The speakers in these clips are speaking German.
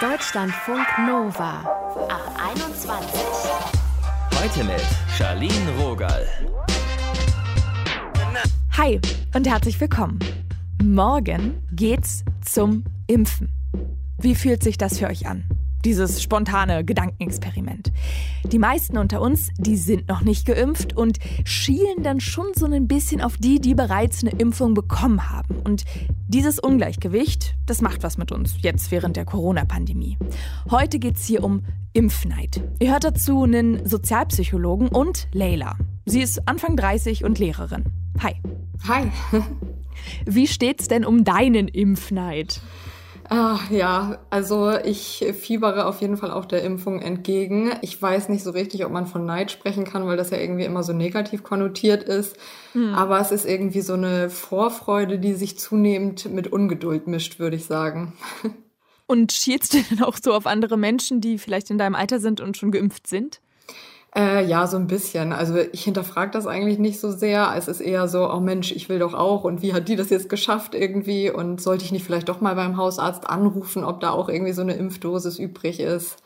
Deutschlandfunk Nova ab 21. Heute mit Charlene Rogal. Hi und herzlich willkommen. Morgen geht's zum Impfen. Wie fühlt sich das für euch an? Dieses spontane Gedankenexperiment. Die meisten unter uns, die sind noch nicht geimpft und schielen dann schon so ein bisschen auf die, die bereits eine Impfung bekommen haben. Und dieses Ungleichgewicht, das macht was mit uns jetzt während der Corona-Pandemie. Heute geht es hier um Impfneid. Ihr hört dazu einen Sozialpsychologen und Leila. Sie ist Anfang 30 und Lehrerin. Hi. Hi. Wie steht's denn um deinen Impfneid? Ah, ja, also ich fiebere auf jeden Fall auch der Impfung entgegen. Ich weiß nicht so richtig, ob man von Neid sprechen kann, weil das ja irgendwie immer so negativ konnotiert ist. Hm. Aber es ist irgendwie so eine Vorfreude, die sich zunehmend mit Ungeduld mischt, würde ich sagen. Und schielst du denn auch so auf andere Menschen, die vielleicht in deinem Alter sind und schon geimpft sind? Äh, ja, so ein bisschen. Also ich hinterfrage das eigentlich nicht so sehr. Es ist eher so, oh Mensch, ich will doch auch und wie hat die das jetzt geschafft irgendwie und sollte ich nicht vielleicht doch mal beim Hausarzt anrufen, ob da auch irgendwie so eine Impfdosis übrig ist.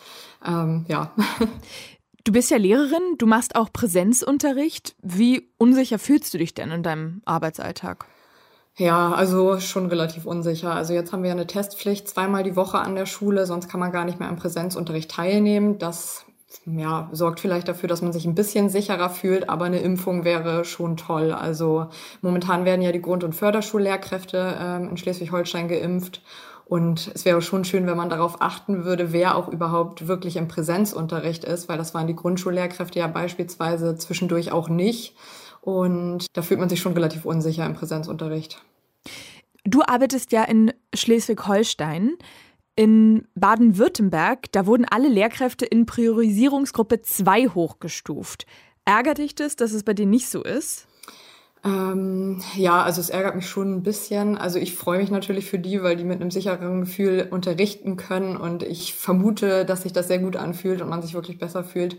Ähm, ja. Du bist ja Lehrerin, du machst auch Präsenzunterricht. Wie unsicher fühlst du dich denn in deinem Arbeitsalltag? Ja, also schon relativ unsicher. Also jetzt haben wir eine Testpflicht zweimal die Woche an der Schule, sonst kann man gar nicht mehr am Präsenzunterricht teilnehmen. Das ja, sorgt vielleicht dafür, dass man sich ein bisschen sicherer fühlt, aber eine Impfung wäre schon toll. Also momentan werden ja die Grund- und Förderschullehrkräfte ähm, in Schleswig-Holstein geimpft. Und es wäre schon schön, wenn man darauf achten würde, wer auch überhaupt wirklich im Präsenzunterricht ist, weil das waren die Grundschullehrkräfte ja beispielsweise zwischendurch auch nicht. Und da fühlt man sich schon relativ unsicher im Präsenzunterricht. Du arbeitest ja in Schleswig-Holstein. In Baden-Württemberg, da wurden alle Lehrkräfte in Priorisierungsgruppe 2 hochgestuft. Ärgert dich das, dass es bei dir nicht so ist? Ähm, ja, also es ärgert mich schon ein bisschen. Also ich freue mich natürlich für die, weil die mit einem sicheren Gefühl unterrichten können und ich vermute, dass sich das sehr gut anfühlt und man sich wirklich besser fühlt.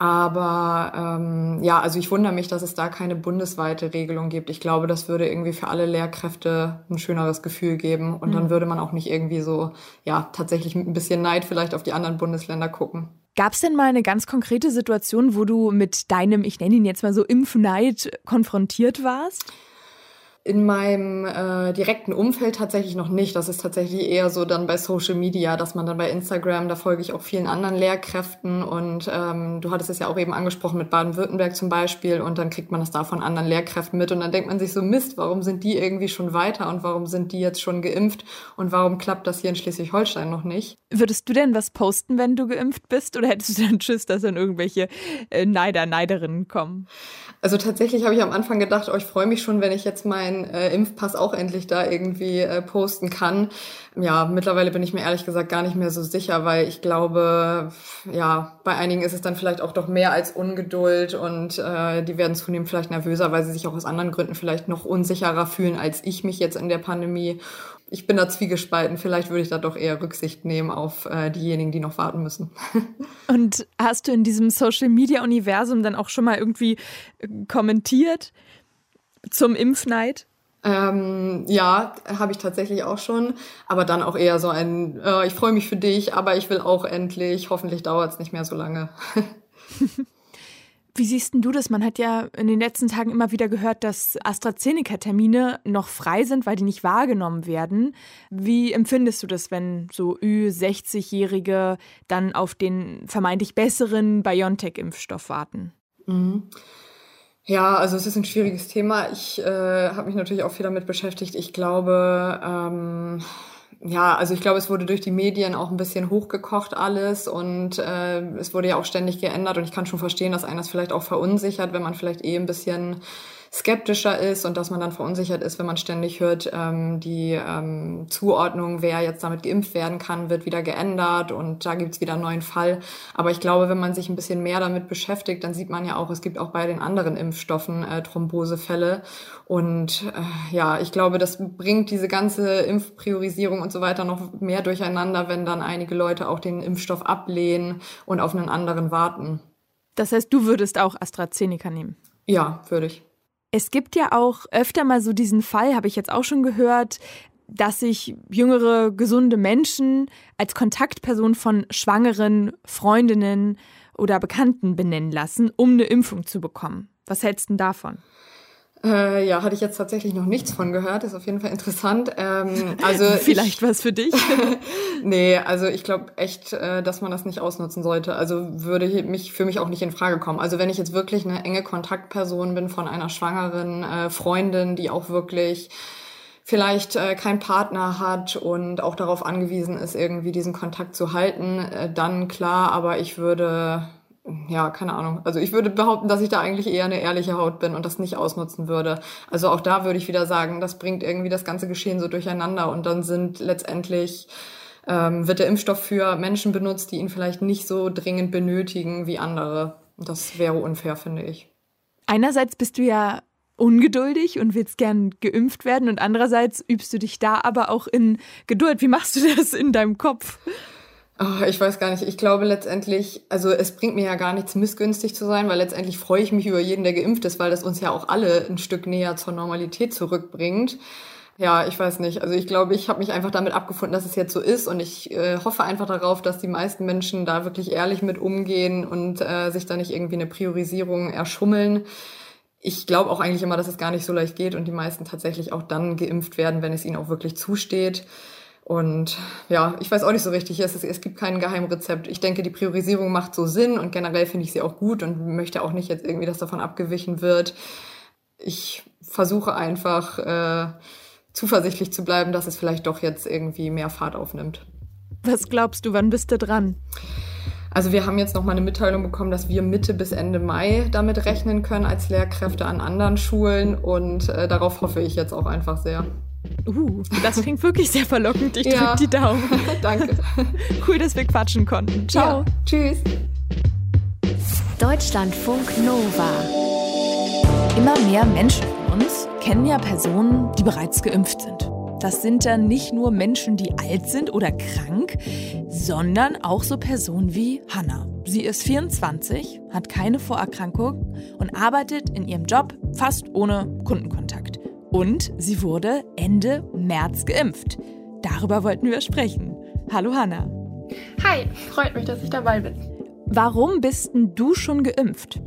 Aber ähm, ja, also ich wundere mich, dass es da keine bundesweite Regelung gibt. Ich glaube, das würde irgendwie für alle Lehrkräfte ein schöneres Gefühl geben. Und mhm. dann würde man auch nicht irgendwie so, ja, tatsächlich mit ein bisschen Neid vielleicht auf die anderen Bundesländer gucken. Gab es denn mal eine ganz konkrete Situation, wo du mit deinem, ich nenne ihn jetzt mal so, Impfneid konfrontiert warst? In meinem äh, direkten Umfeld tatsächlich noch nicht. Das ist tatsächlich eher so dann bei Social Media, dass man dann bei Instagram, da folge ich auch vielen anderen Lehrkräften und ähm, du hattest es ja auch eben angesprochen mit Baden-Württemberg zum Beispiel und dann kriegt man das da von anderen Lehrkräften mit und dann denkt man sich so, Mist, warum sind die irgendwie schon weiter und warum sind die jetzt schon geimpft und warum klappt das hier in Schleswig-Holstein noch nicht? Würdest du denn was posten, wenn du geimpft bist oder hättest du dann Tschüss, dass dann irgendwelche äh, Neider, Neiderinnen kommen? Also tatsächlich habe ich am Anfang gedacht, oh, ich freue mich schon, wenn ich jetzt meinen äh, Impfpass auch endlich da irgendwie äh, posten kann. Ja, mittlerweile bin ich mir ehrlich gesagt gar nicht mehr so sicher, weil ich glaube, ja, bei einigen ist es dann vielleicht auch doch mehr als Ungeduld und äh, die werden zunehmend vielleicht nervöser, weil sie sich auch aus anderen Gründen vielleicht noch unsicherer fühlen als ich mich jetzt in der Pandemie. Ich bin da zwiegespalten. Vielleicht würde ich da doch eher Rücksicht nehmen auf äh, diejenigen, die noch warten müssen. Und hast du in diesem Social-Media-Universum dann auch schon mal irgendwie äh, kommentiert zum Impfneid? Ähm, ja, habe ich tatsächlich auch schon, aber dann auch eher so ein, äh, ich freue mich für dich, aber ich will auch endlich, hoffentlich dauert es nicht mehr so lange. Wie siehst du das? Man hat ja in den letzten Tagen immer wieder gehört, dass AstraZeneca-Termine noch frei sind, weil die nicht wahrgenommen werden. Wie empfindest du das, wenn so Ü60-Jährige dann auf den vermeintlich besseren BioNTech-Impfstoff warten? Mhm. Ja, also es ist ein schwieriges Thema. Ich äh, habe mich natürlich auch viel damit beschäftigt. Ich glaube, ähm, ja, also ich glaube, es wurde durch die Medien auch ein bisschen hochgekocht alles und äh, es wurde ja auch ständig geändert und ich kann schon verstehen, dass einer das vielleicht auch verunsichert, wenn man vielleicht eh ein bisschen skeptischer ist und dass man dann verunsichert ist, wenn man ständig hört, ähm, die ähm, Zuordnung, wer jetzt damit geimpft werden kann, wird wieder geändert und da gibt's wieder einen neuen Fall. Aber ich glaube, wenn man sich ein bisschen mehr damit beschäftigt, dann sieht man ja auch, es gibt auch bei den anderen Impfstoffen äh, Thrombosefälle. Und äh, ja, ich glaube, das bringt diese ganze Impfpriorisierung und so weiter noch mehr durcheinander, wenn dann einige Leute auch den Impfstoff ablehnen und auf einen anderen warten. Das heißt, du würdest auch AstraZeneca nehmen? Ja, würde ich. Es gibt ja auch öfter mal so diesen Fall, habe ich jetzt auch schon gehört, dass sich jüngere, gesunde Menschen als Kontaktperson von schwangeren Freundinnen oder Bekannten benennen lassen, um eine Impfung zu bekommen. Was hältst du davon? Äh, ja, hatte ich jetzt tatsächlich noch nichts von gehört. Ist auf jeden Fall interessant. Ähm, also vielleicht was für dich. nee, also ich glaube echt, äh, dass man das nicht ausnutzen sollte. Also würde mich für mich auch nicht in Frage kommen. Also wenn ich jetzt wirklich eine enge Kontaktperson bin von einer schwangeren äh, Freundin, die auch wirklich vielleicht äh, kein Partner hat und auch darauf angewiesen ist, irgendwie diesen Kontakt zu halten, äh, dann klar. Aber ich würde ja, keine Ahnung. Also ich würde behaupten, dass ich da eigentlich eher eine ehrliche Haut bin und das nicht ausnutzen würde. Also auch da würde ich wieder sagen, das bringt irgendwie das ganze Geschehen so durcheinander und dann sind letztendlich ähm, wird der Impfstoff für Menschen benutzt, die ihn vielleicht nicht so dringend benötigen wie andere. Das wäre unfair, finde ich. Einerseits bist du ja ungeduldig und willst gern geimpft werden und andererseits übst du dich da aber auch in Geduld. Wie machst du das in deinem Kopf? Oh, ich weiß gar nicht. Ich glaube letztendlich, also es bringt mir ja gar nichts, missgünstig zu sein, weil letztendlich freue ich mich über jeden, der geimpft ist, weil das uns ja auch alle ein Stück näher zur Normalität zurückbringt. Ja, ich weiß nicht. Also ich glaube, ich habe mich einfach damit abgefunden, dass es jetzt so ist und ich äh, hoffe einfach darauf, dass die meisten Menschen da wirklich ehrlich mit umgehen und äh, sich da nicht irgendwie eine Priorisierung erschummeln. Ich glaube auch eigentlich immer, dass es gar nicht so leicht geht und die meisten tatsächlich auch dann geimpft werden, wenn es ihnen auch wirklich zusteht. Und ja, ich weiß auch nicht so richtig, es, es gibt kein Geheimrezept. Ich denke, die Priorisierung macht so Sinn und generell finde ich sie auch gut und möchte auch nicht jetzt irgendwie, dass davon abgewichen wird. Ich versuche einfach äh, zuversichtlich zu bleiben, dass es vielleicht doch jetzt irgendwie mehr Fahrt aufnimmt. Was glaubst du, wann bist du dran? Also wir haben jetzt noch mal eine Mitteilung bekommen, dass wir Mitte bis Ende Mai damit rechnen können als Lehrkräfte an anderen Schulen und äh, darauf hoffe ich jetzt auch einfach sehr. Uh, das klingt wirklich sehr verlockend. Ich drücke die Daumen. Danke. Cool, dass wir quatschen konnten. Ciao. Ja, tschüss. Deutschlandfunk Nova. Immer mehr Menschen von uns kennen ja Personen, die bereits geimpft sind. Das sind dann nicht nur Menschen, die alt sind oder krank, sondern auch so Personen wie Hannah. Sie ist 24, hat keine Vorerkrankung und arbeitet in ihrem Job fast ohne Kundenkontakt. Und sie wurde Ende März geimpft. Darüber wollten wir sprechen. Hallo Hanna. Hi, freut mich, dass ich dabei bin. Warum bist denn du schon geimpft?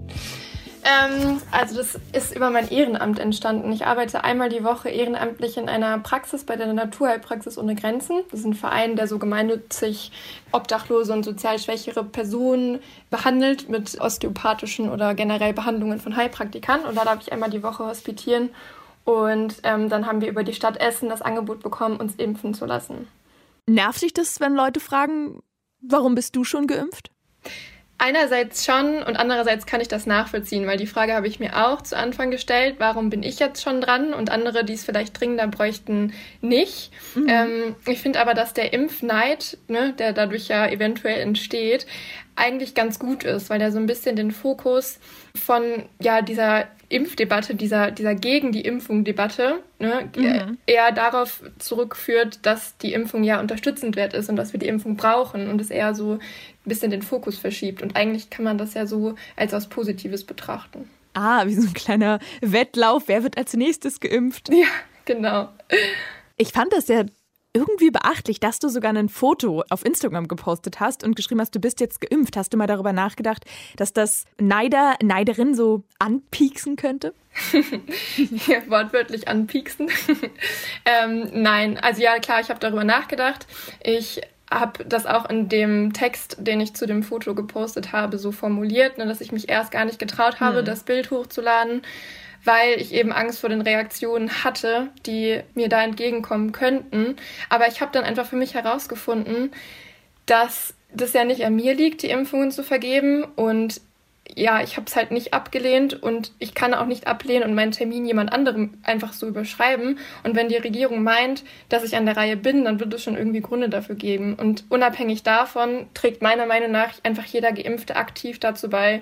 Ähm, also das ist über mein Ehrenamt entstanden. Ich arbeite einmal die Woche ehrenamtlich in einer Praxis bei der Naturheilpraxis ohne Grenzen. Das ist ein Verein, der so gemeinnützig obdachlose und sozial schwächere Personen behandelt mit osteopathischen oder generell Behandlungen von Heilpraktikern. Und da darf ich einmal die Woche hospitieren und ähm, dann haben wir über die Stadt Essen das Angebot bekommen, uns impfen zu lassen. Nervt dich das, wenn Leute fragen, warum bist du schon geimpft? Einerseits schon und andererseits kann ich das nachvollziehen, weil die Frage habe ich mir auch zu Anfang gestellt, warum bin ich jetzt schon dran und andere, die es vielleicht dringender bräuchten, nicht. Mhm. Ähm, ich finde aber, dass der Impfneid, ne, der dadurch ja eventuell entsteht, eigentlich ganz gut ist, weil der so ein bisschen den Fokus von ja dieser Impfdebatte, dieser, dieser gegen die Impfung-Debatte, ne, mhm. eher darauf zurückführt, dass die Impfung ja unterstützend wert ist und dass wir die Impfung brauchen und es eher so ein bisschen den Fokus verschiebt. Und eigentlich kann man das ja so als was Positives betrachten. Ah, wie so ein kleiner Wettlauf. Wer wird als nächstes geimpft? Ja, genau. Ich fand das sehr irgendwie beachtlich, dass du sogar ein Foto auf Instagram gepostet hast und geschrieben hast, du bist jetzt geimpft. Hast du mal darüber nachgedacht, dass das Neider, Neiderin so anpieksen könnte? ja, wortwörtlich anpieksen. ähm, nein, also ja, klar, ich habe darüber nachgedacht. Ich habe das auch in dem Text, den ich zu dem Foto gepostet habe, so formuliert, ne, dass ich mich erst gar nicht getraut habe, hm. das Bild hochzuladen weil ich eben Angst vor den Reaktionen hatte, die mir da entgegenkommen könnten. Aber ich habe dann einfach für mich herausgefunden, dass das ja nicht an mir liegt, die Impfungen zu vergeben und ja, ich habe es halt nicht abgelehnt und ich kann auch nicht ablehnen und meinen Termin jemand anderem einfach so überschreiben. Und wenn die Regierung meint, dass ich an der Reihe bin, dann wird es schon irgendwie Gründe dafür geben. Und unabhängig davon trägt meiner Meinung nach einfach jeder Geimpfte aktiv dazu bei,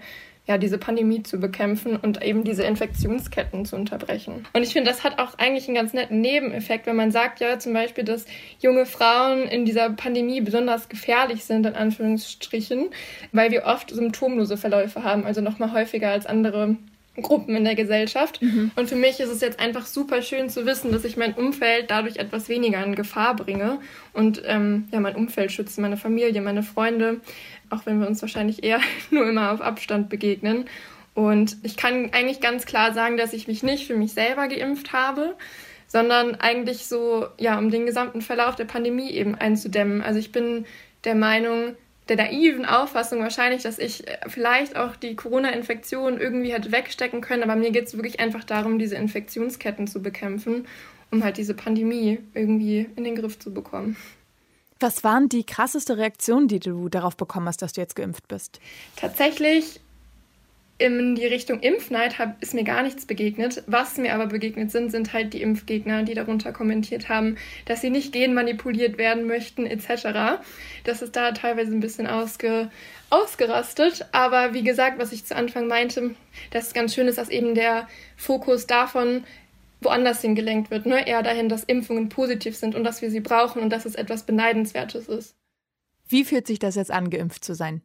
ja, diese Pandemie zu bekämpfen und eben diese Infektionsketten zu unterbrechen. Und ich finde, das hat auch eigentlich einen ganz netten Nebeneffekt, wenn man sagt ja zum Beispiel, dass junge Frauen in dieser Pandemie besonders gefährlich sind, in Anführungsstrichen, weil wir oft symptomlose Verläufe haben, also nochmal häufiger als andere Gruppen in der Gesellschaft. Mhm. Und für mich ist es jetzt einfach super schön zu wissen, dass ich mein Umfeld dadurch etwas weniger in Gefahr bringe und ähm, ja, mein Umfeld schütze, meine Familie, meine Freunde, auch wenn wir uns wahrscheinlich eher nur immer auf Abstand begegnen. Und ich kann eigentlich ganz klar sagen, dass ich mich nicht für mich selber geimpft habe, sondern eigentlich so, ja, um den gesamten Verlauf der Pandemie eben einzudämmen. Also ich bin der Meinung, der naiven Auffassung wahrscheinlich, dass ich äh, vielleicht auch die Corona-Infektion irgendwie hätte wegstecken können, aber mir geht es wirklich einfach darum, diese Infektionsketten zu bekämpfen, um halt diese Pandemie irgendwie in den Griff zu bekommen. Was waren die krasseste Reaktionen, die du darauf bekommen hast, dass du jetzt geimpft bist? Tatsächlich in die Richtung Impfneid hab, ist mir gar nichts begegnet. Was mir aber begegnet sind, sind halt die Impfgegner, die darunter kommentiert haben, dass sie nicht genmanipuliert werden möchten, etc. Das ist da teilweise ein bisschen ausge, ausgerastet. Aber wie gesagt, was ich zu Anfang meinte, dass es ganz schön ist, dass eben der Fokus davon woanders hingelenkt wird. Ne? Eher dahin, dass Impfungen positiv sind und dass wir sie brauchen und dass es etwas Beneidenswertes ist. Wie fühlt sich das jetzt an, geimpft zu sein?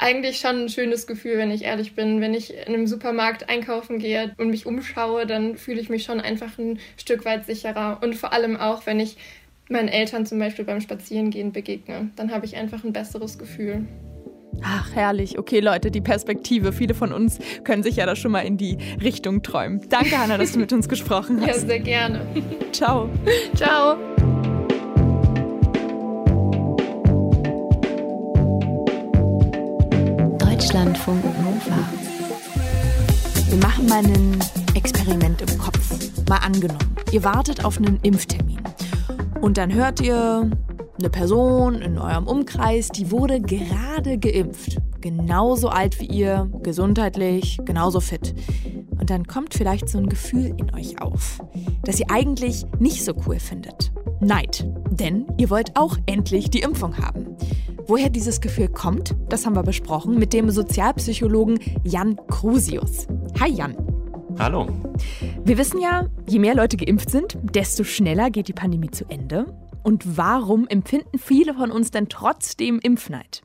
Eigentlich schon ein schönes Gefühl, wenn ich ehrlich bin. Wenn ich in einem Supermarkt einkaufen gehe und mich umschaue, dann fühle ich mich schon einfach ein Stück weit sicherer. Und vor allem auch, wenn ich meinen Eltern zum Beispiel beim Spazierengehen begegne, dann habe ich einfach ein besseres Gefühl. Ach, herrlich. Okay, Leute, die Perspektive. Viele von uns können sich ja da schon mal in die Richtung träumen. Danke, Hanna, dass du mit uns gesprochen hast. Ja, sehr gerne. Ciao. Ciao. Deutschlandfunk Nova. Wir machen mal ein Experiment im Kopf. Mal angenommen, ihr wartet auf einen Impftermin. Und dann hört ihr, eine Person in eurem Umkreis, die wurde gerade geimpft. Genauso alt wie ihr, gesundheitlich, genauso fit. Und dann kommt vielleicht so ein Gefühl in euch auf, das ihr eigentlich nicht so cool findet. Neid. Denn ihr wollt auch endlich die Impfung haben. Woher dieses Gefühl kommt, das haben wir besprochen mit dem Sozialpsychologen Jan Krusius. Hi Jan. Hallo. Wir wissen ja, je mehr Leute geimpft sind, desto schneller geht die Pandemie zu Ende. Und warum empfinden viele von uns denn trotzdem Impfneid?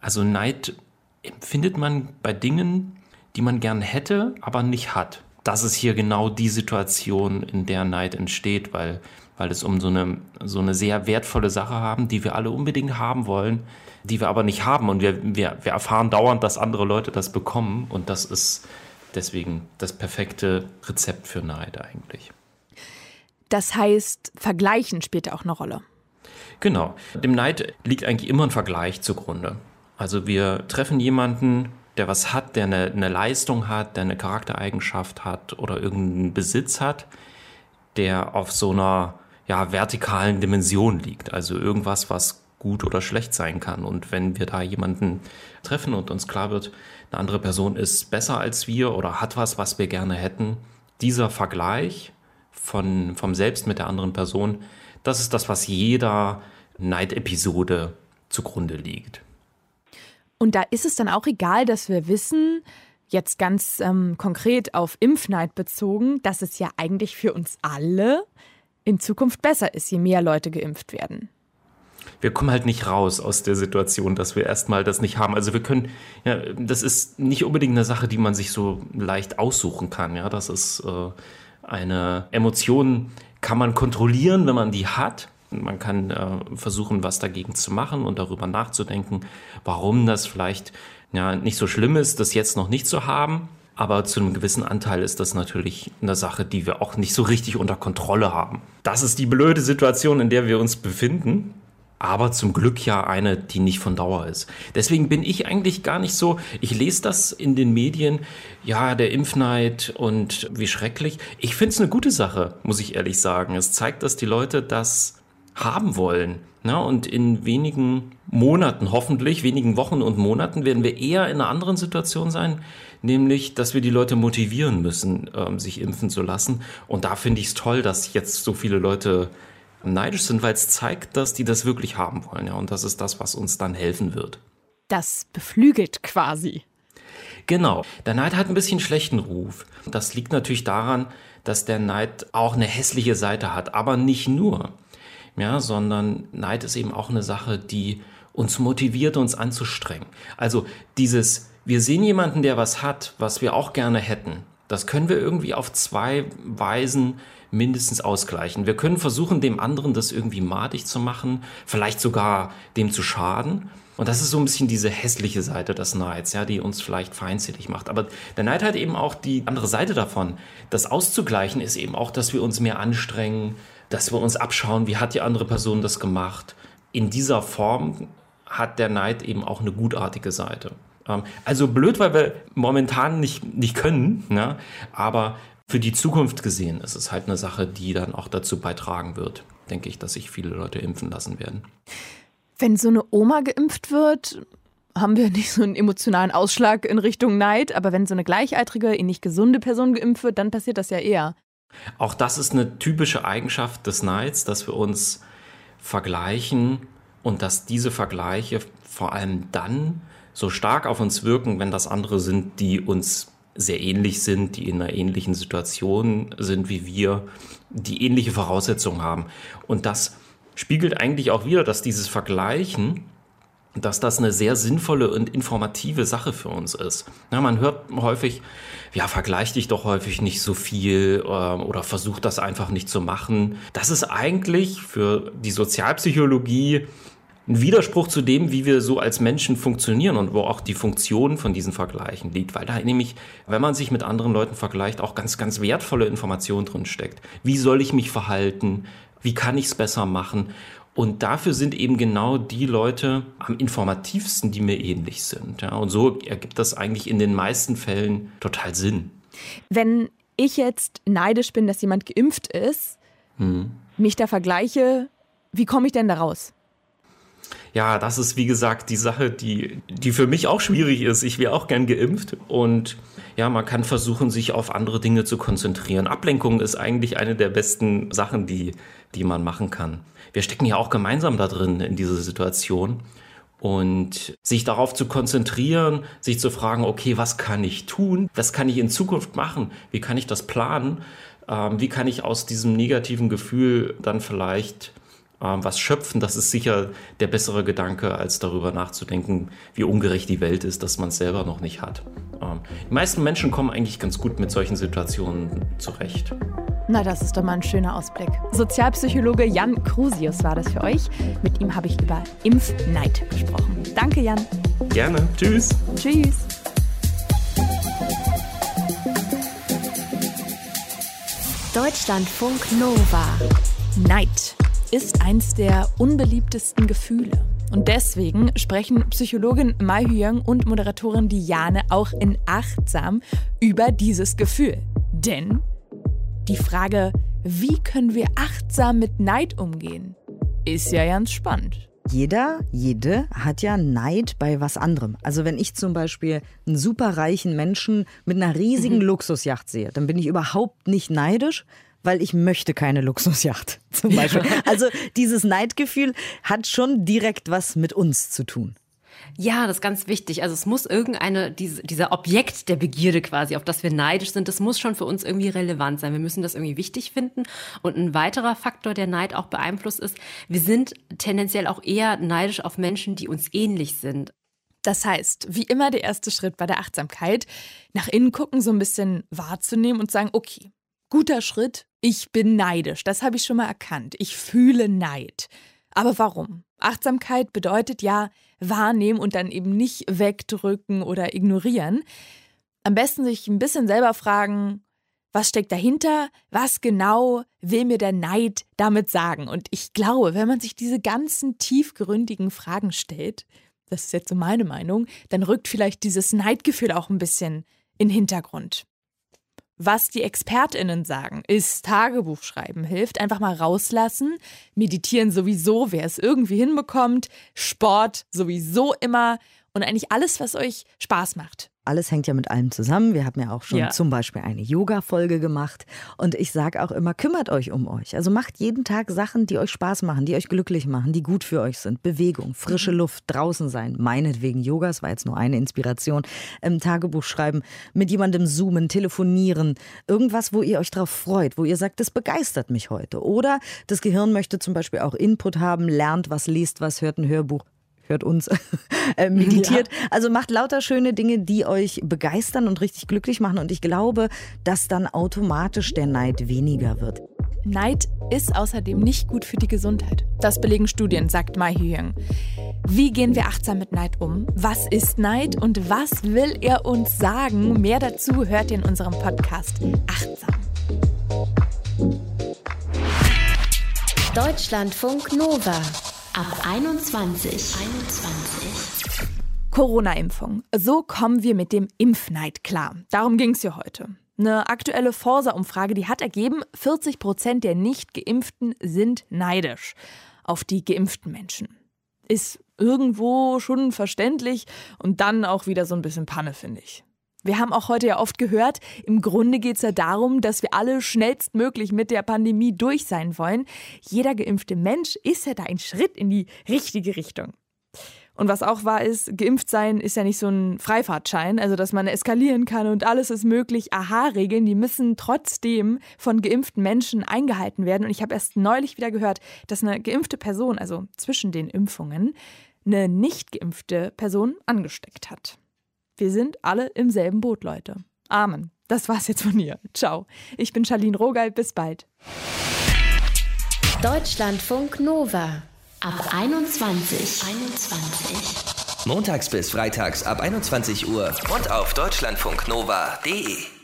Also Neid empfindet man bei Dingen, die man gern hätte, aber nicht hat. Das ist hier genau die Situation, in der Neid entsteht, weil weil es um so eine, so eine sehr wertvolle Sache haben, die wir alle unbedingt haben wollen, die wir aber nicht haben. Und wir, wir, wir erfahren dauernd, dass andere Leute das bekommen. Und das ist deswegen das perfekte Rezept für Neid eigentlich. Das heißt, Vergleichen spielt auch eine Rolle. Genau. Dem Neid liegt eigentlich immer ein Vergleich zugrunde. Also wir treffen jemanden, der was hat, der eine, eine Leistung hat, der eine Charaktereigenschaft hat oder irgendeinen Besitz hat, der auf so einer ja, vertikalen Dimension liegt. Also irgendwas, was gut oder schlecht sein kann. Und wenn wir da jemanden treffen und uns klar wird, eine andere Person ist besser als wir oder hat was, was wir gerne hätten, dieser Vergleich von, vom Selbst mit der anderen Person, das ist das, was jeder Neidepisode zugrunde liegt. Und da ist es dann auch egal, dass wir wissen, jetzt ganz ähm, konkret auf Impfneid bezogen, dass es ja eigentlich für uns alle in Zukunft besser ist, je mehr Leute geimpft werden. Wir kommen halt nicht raus aus der Situation, dass wir erstmal das nicht haben. Also wir können, ja, das ist nicht unbedingt eine Sache, die man sich so leicht aussuchen kann. Ja, das ist äh, eine Emotion, kann man kontrollieren, wenn man die hat. Man kann äh, versuchen, was dagegen zu machen und darüber nachzudenken, warum das vielleicht ja, nicht so schlimm ist, das jetzt noch nicht zu haben. Aber zu einem gewissen Anteil ist das natürlich eine Sache, die wir auch nicht so richtig unter Kontrolle haben. Das ist die blöde Situation, in der wir uns befinden. Aber zum Glück ja eine, die nicht von Dauer ist. Deswegen bin ich eigentlich gar nicht so, ich lese das in den Medien, ja, der Impfneid und wie schrecklich. Ich finde es eine gute Sache, muss ich ehrlich sagen. Es zeigt, dass die Leute das haben wollen. Na, und in wenigen Monaten, hoffentlich, wenigen Wochen und Monaten werden wir eher in einer anderen Situation sein, nämlich, dass wir die Leute motivieren müssen, ähm, sich impfen zu lassen. Und da finde ich es toll, dass jetzt so viele Leute neidisch sind, weil es zeigt, dass die das wirklich haben wollen. Ja, und das ist das, was uns dann helfen wird. Das beflügelt quasi. Genau. Der Neid hat ein bisschen schlechten Ruf. Das liegt natürlich daran, dass der Neid auch eine hässliche Seite hat, aber nicht nur. Ja, sondern Neid ist eben auch eine Sache, die uns motiviert, uns anzustrengen. Also dieses, wir sehen jemanden, der was hat, was wir auch gerne hätten. Das können wir irgendwie auf zwei Weisen mindestens ausgleichen. Wir können versuchen, dem anderen das irgendwie madig zu machen, vielleicht sogar dem zu schaden. Und das ist so ein bisschen diese hässliche Seite des Neids, ja, die uns vielleicht feindselig macht. Aber der Neid hat eben auch die andere Seite davon. Das auszugleichen ist eben auch, dass wir uns mehr anstrengen, dass wir uns abschauen, wie hat die andere Person das gemacht. In dieser Form hat der Neid eben auch eine gutartige Seite. Ähm, also blöd, weil wir momentan nicht, nicht können, ne? aber für die Zukunft gesehen ist es halt eine Sache, die dann auch dazu beitragen wird, denke ich, dass sich viele Leute impfen lassen werden. Wenn so eine Oma geimpft wird, haben wir nicht so einen emotionalen Ausschlag in Richtung Neid, aber wenn so eine gleichaltrige, ähnlich gesunde Person geimpft wird, dann passiert das ja eher. Auch das ist eine typische Eigenschaft des Neids, dass wir uns vergleichen und dass diese Vergleiche vor allem dann so stark auf uns wirken, wenn das andere sind, die uns sehr ähnlich sind, die in einer ähnlichen Situation sind wie wir, die ähnliche Voraussetzungen haben. Und das spiegelt eigentlich auch wieder, dass dieses Vergleichen, dass das eine sehr sinnvolle und informative Sache für uns ist. Ja, man hört häufig, ja, vergleich dich doch häufig nicht so viel äh, oder versuch das einfach nicht zu machen. Das ist eigentlich für die Sozialpsychologie ein Widerspruch zu dem, wie wir so als Menschen funktionieren und wo auch die Funktion von diesen Vergleichen liegt, weil da nämlich, wenn man sich mit anderen Leuten vergleicht, auch ganz, ganz wertvolle Informationen drin steckt. Wie soll ich mich verhalten? Wie kann ich es besser machen? Und dafür sind eben genau die Leute am informativsten, die mir ähnlich sind. Ja, und so ergibt das eigentlich in den meisten Fällen total Sinn. Wenn ich jetzt neidisch bin, dass jemand geimpft ist, hm. mich da vergleiche, wie komme ich denn da raus? Ja, das ist wie gesagt die Sache, die, die für mich auch schwierig ist. Ich wäre auch gern geimpft und ja, man kann versuchen, sich auf andere Dinge zu konzentrieren. Ablenkung ist eigentlich eine der besten Sachen, die, die man machen kann. Wir stecken ja auch gemeinsam da drin in dieser Situation. Und sich darauf zu konzentrieren, sich zu fragen, okay, was kann ich tun? Was kann ich in Zukunft machen? Wie kann ich das planen? Ähm, wie kann ich aus diesem negativen Gefühl dann vielleicht ähm, was schöpfen, das ist sicher der bessere Gedanke, als darüber nachzudenken, wie ungerecht die Welt ist, dass man es selber noch nicht hat. Ähm, die meisten Menschen kommen eigentlich ganz gut mit solchen Situationen zurecht. Na, das ist doch mal ein schöner Ausblick. Sozialpsychologe Jan Krusius war das für euch. Mit ihm habe ich über Impfneid gesprochen. Danke, Jan. Gerne. Tschüss. Tschüss. Deutschlandfunk Nova. Neid ist eins der unbeliebtesten Gefühle. Und deswegen sprechen Psychologin Mai Hyung und Moderatorin Diane auch in Achtsam über dieses Gefühl. Denn die Frage, wie können wir achtsam mit Neid umgehen, ist ja ganz spannend. Jeder, jede hat ja Neid bei was anderem. Also wenn ich zum Beispiel einen superreichen Menschen mit einer riesigen mhm. Luxusjacht sehe, dann bin ich überhaupt nicht neidisch, weil ich möchte keine Luxusjacht zum Beispiel. Also dieses Neidgefühl hat schon direkt was mit uns zu tun. Ja, das ist ganz wichtig. Also es muss irgendeine, diese, dieser Objekt der Begierde quasi, auf das wir neidisch sind, das muss schon für uns irgendwie relevant sein. Wir müssen das irgendwie wichtig finden. Und ein weiterer Faktor, der Neid auch beeinflusst ist, wir sind tendenziell auch eher neidisch auf Menschen, die uns ähnlich sind. Das heißt, wie immer der erste Schritt bei der Achtsamkeit, nach innen gucken, so ein bisschen wahrzunehmen und sagen, okay, guter Schritt, ich bin neidisch, das habe ich schon mal erkannt. Ich fühle Neid. Aber warum? Achtsamkeit bedeutet ja wahrnehmen und dann eben nicht wegdrücken oder ignorieren. Am besten sich ein bisschen selber fragen, was steckt dahinter? Was genau will mir der Neid damit sagen? Und ich glaube, wenn man sich diese ganzen tiefgründigen Fragen stellt, das ist jetzt so meine Meinung, dann rückt vielleicht dieses Neidgefühl auch ein bisschen in den Hintergrund was die ExpertInnen sagen, ist Tagebuch schreiben hilft. Einfach mal rauslassen. Meditieren sowieso, wer es irgendwie hinbekommt. Sport sowieso immer. Und eigentlich alles, was euch Spaß macht alles hängt ja mit allem zusammen. Wir haben ja auch schon ja. zum Beispiel eine Yoga-Folge gemacht. Und ich sage auch immer, kümmert euch um euch. Also macht jeden Tag Sachen, die euch Spaß machen, die euch glücklich machen, die gut für euch sind. Bewegung, frische mhm. Luft, draußen sein. Meinetwegen Yoga, das war jetzt nur eine Inspiration. Im Tagebuch schreiben, mit jemandem zoomen, telefonieren. Irgendwas, wo ihr euch drauf freut, wo ihr sagt, das begeistert mich heute. Oder das Gehirn möchte zum Beispiel auch Input haben, lernt was, liest was, hört ein Hörbuch hört uns, äh, meditiert. Ja. Also macht lauter schöne Dinge, die euch begeistern und richtig glücklich machen. Und ich glaube, dass dann automatisch der Neid weniger wird. Neid ist außerdem nicht gut für die Gesundheit. Das belegen Studien, sagt Mai Hyung. Wie gehen wir achtsam mit Neid um? Was ist Neid und was will er uns sagen? Mehr dazu hört ihr in unserem Podcast Achtsam. Deutschlandfunk Nova ab 21. 21. Corona-Impfung. So kommen wir mit dem Impfneid klar. Darum ging es ja heute. Eine aktuelle Forsa-Umfrage, die hat ergeben, 40 Prozent der Nicht-Geimpften sind neidisch auf die geimpften Menschen. Ist irgendwo schon verständlich und dann auch wieder so ein bisschen Panne, finde ich. Wir haben auch heute ja oft gehört, im Grunde geht es ja darum, dass wir alle schnellstmöglich mit der Pandemie durch sein wollen. Jeder geimpfte Mensch ist ja da ein Schritt in die richtige Richtung. Und was auch wahr ist, geimpft sein ist ja nicht so ein Freifahrtschein, also dass man eskalieren kann und alles ist möglich. Aha-Regeln, die müssen trotzdem von geimpften Menschen eingehalten werden. Und ich habe erst neulich wieder gehört, dass eine geimpfte Person, also zwischen den Impfungen, eine nicht geimpfte Person angesteckt hat. Wir sind alle im selben Boot, Leute. Amen. Das war's jetzt von mir. Ciao. Ich bin Charlene Rogal. Bis bald. Deutschlandfunk Nova. Ab 21. 21. Montags bis freitags ab 21 Uhr und auf deutschlandfunknova.de.